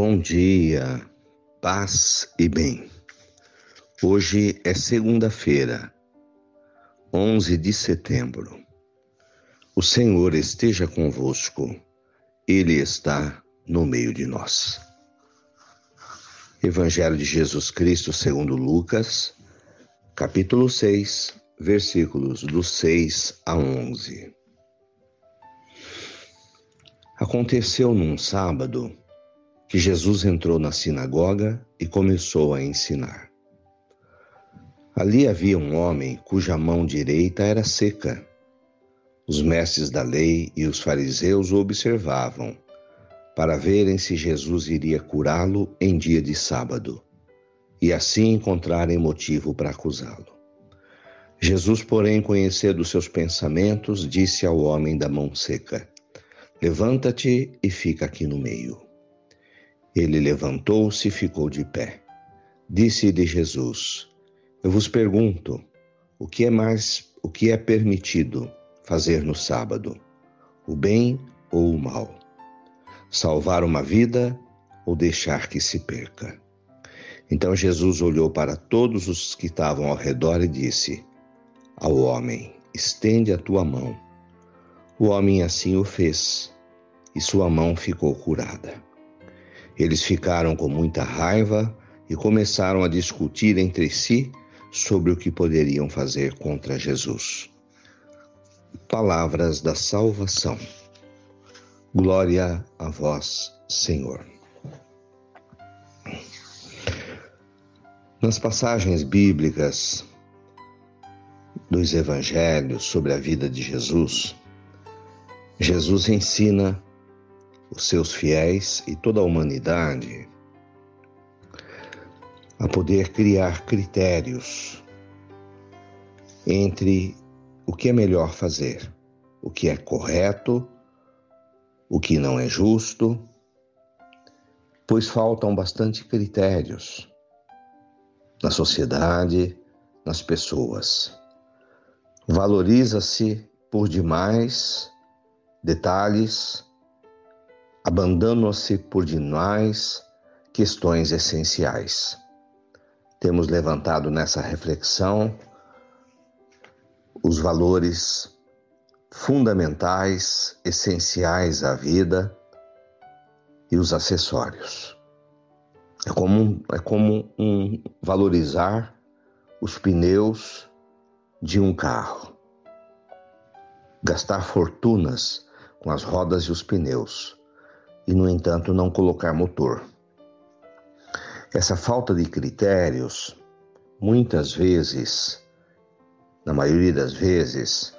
Bom dia, paz e bem. Hoje é segunda-feira, 11 de setembro. O Senhor esteja convosco, Ele está no meio de nós. Evangelho de Jesus Cristo segundo Lucas, capítulo 6, versículos do 6 a 11. Aconteceu num sábado que Jesus entrou na sinagoga e começou a ensinar. Ali havia um homem cuja mão direita era seca. Os mestres da lei e os fariseus o observavam para verem se Jesus iria curá-lo em dia de sábado e assim encontrarem motivo para acusá-lo. Jesus, porém, conhecendo seus pensamentos, disse ao homem da mão seca: Levanta-te e fica aqui no meio. Ele levantou-se e ficou de pé. Disse-lhe Jesus: Eu vos pergunto, o que é mais, o que é permitido fazer no sábado? O bem ou o mal? Salvar uma vida ou deixar que se perca? Então Jesus olhou para todos os que estavam ao redor e disse ao homem: Estende a tua mão. O homem assim o fez, e sua mão ficou curada. Eles ficaram com muita raiva e começaram a discutir entre si sobre o que poderiam fazer contra Jesus. Palavras da salvação. Glória a vós, Senhor. Nas passagens bíblicas dos evangelhos sobre a vida de Jesus, Jesus ensina os seus fiéis e toda a humanidade a poder criar critérios entre o que é melhor fazer, o que é correto, o que não é justo, pois faltam bastante critérios na sociedade, nas pessoas. Valoriza-se por demais detalhes abandonam-se por demais questões essenciais. Temos levantado nessa reflexão os valores fundamentais, essenciais à vida e os acessórios. É como, é como um valorizar os pneus de um carro. Gastar fortunas com as rodas e os pneus e, no entanto, não colocar motor. Essa falta de critérios, muitas vezes, na maioria das vezes,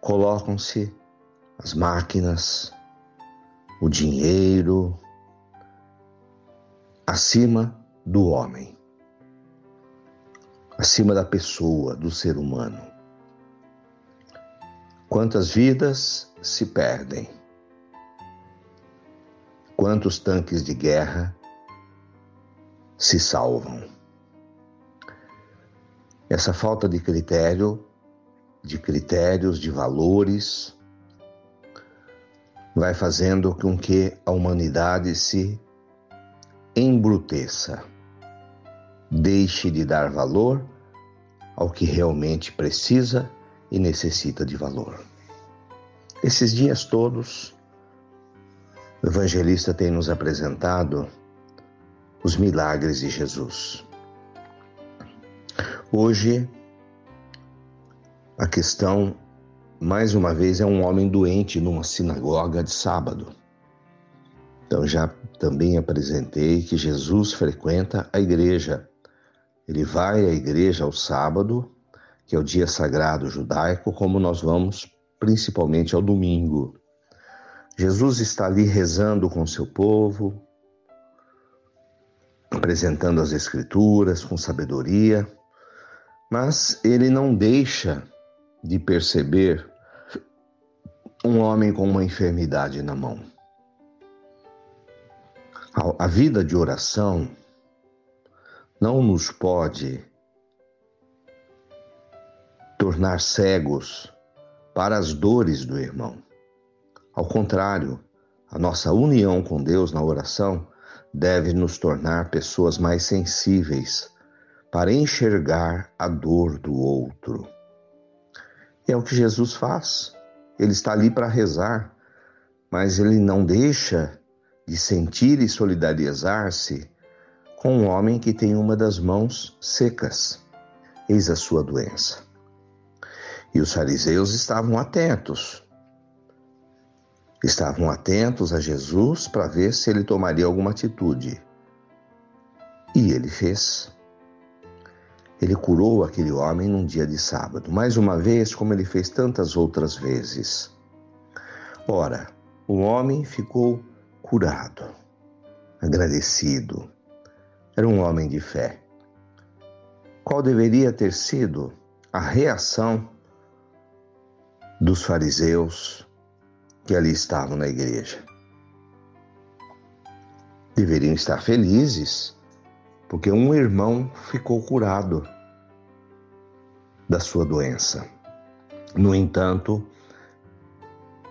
colocam-se as máquinas, o dinheiro, acima do homem, acima da pessoa, do ser humano. Quantas vidas se perdem quantos tanques de guerra se salvam. Essa falta de critério, de critérios, de valores, vai fazendo com que a humanidade se embruteça, deixe de dar valor ao que realmente precisa e necessita de valor. Esses dias todos, o evangelista tem nos apresentado os milagres de Jesus. Hoje, a questão, mais uma vez, é um homem doente numa sinagoga de sábado. Então, já também apresentei que Jesus frequenta a igreja. Ele vai à igreja ao sábado, que é o dia sagrado judaico, como nós vamos principalmente ao domingo. Jesus está ali rezando com seu povo, apresentando as Escrituras com sabedoria, mas ele não deixa de perceber um homem com uma enfermidade na mão. A vida de oração não nos pode tornar cegos para as dores do irmão. Ao contrário, a nossa união com Deus na oração deve nos tornar pessoas mais sensíveis para enxergar a dor do outro. É o que Jesus faz. Ele está ali para rezar, mas ele não deixa de sentir e solidarizar-se com um homem que tem uma das mãos secas. Eis a sua doença. E os fariseus estavam atentos. Estavam atentos a Jesus para ver se ele tomaria alguma atitude. E ele fez. Ele curou aquele homem num dia de sábado, mais uma vez, como ele fez tantas outras vezes. Ora, o homem ficou curado, agradecido. Era um homem de fé. Qual deveria ter sido a reação dos fariseus que ali estavam na igreja? Deveriam estar felizes, porque um irmão ficou curado da sua doença. No entanto,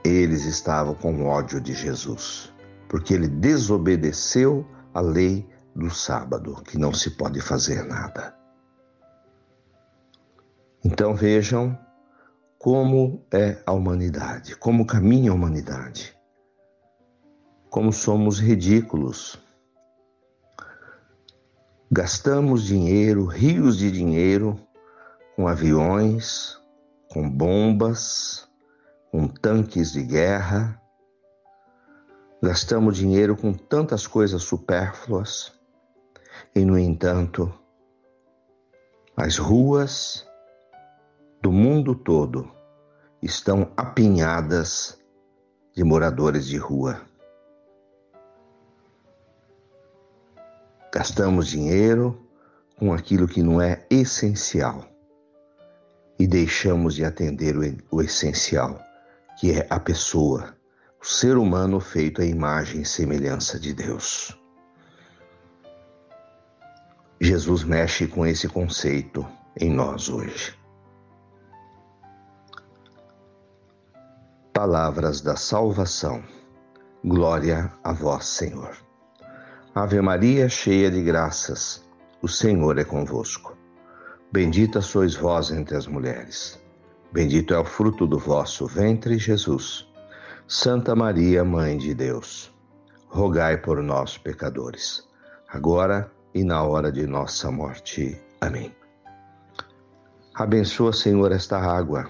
eles estavam com ódio de Jesus, porque ele desobedeceu a lei do sábado, que não se pode fazer nada. Então vejam como é a humanidade, como caminha a humanidade, como somos ridículos. Gastamos dinheiro, rios de dinheiro, com aviões, com bombas, com tanques de guerra, gastamos dinheiro com tantas coisas supérfluas e, no entanto, as ruas do mundo todo estão apinhadas de moradores de rua. Gastamos dinheiro com aquilo que não é essencial e deixamos de atender o, essencial que é a pessoa, o ser humano feito à imagem e semelhança de Deus. Jesus mexe com esse conceito em nós hoje. Palavras da salvação. Glória a vós, Senhor. Ave Maria, cheia de graças, o Senhor é convosco. Bendita sois vós entre as mulheres Bendito é o fruto do vosso ventre, Jesus. Santa Maria, Mãe de Deus, rogai por nós, pecadores, agora e na hora de nossa morte. Amém. Abençoa, Senhor, esta água,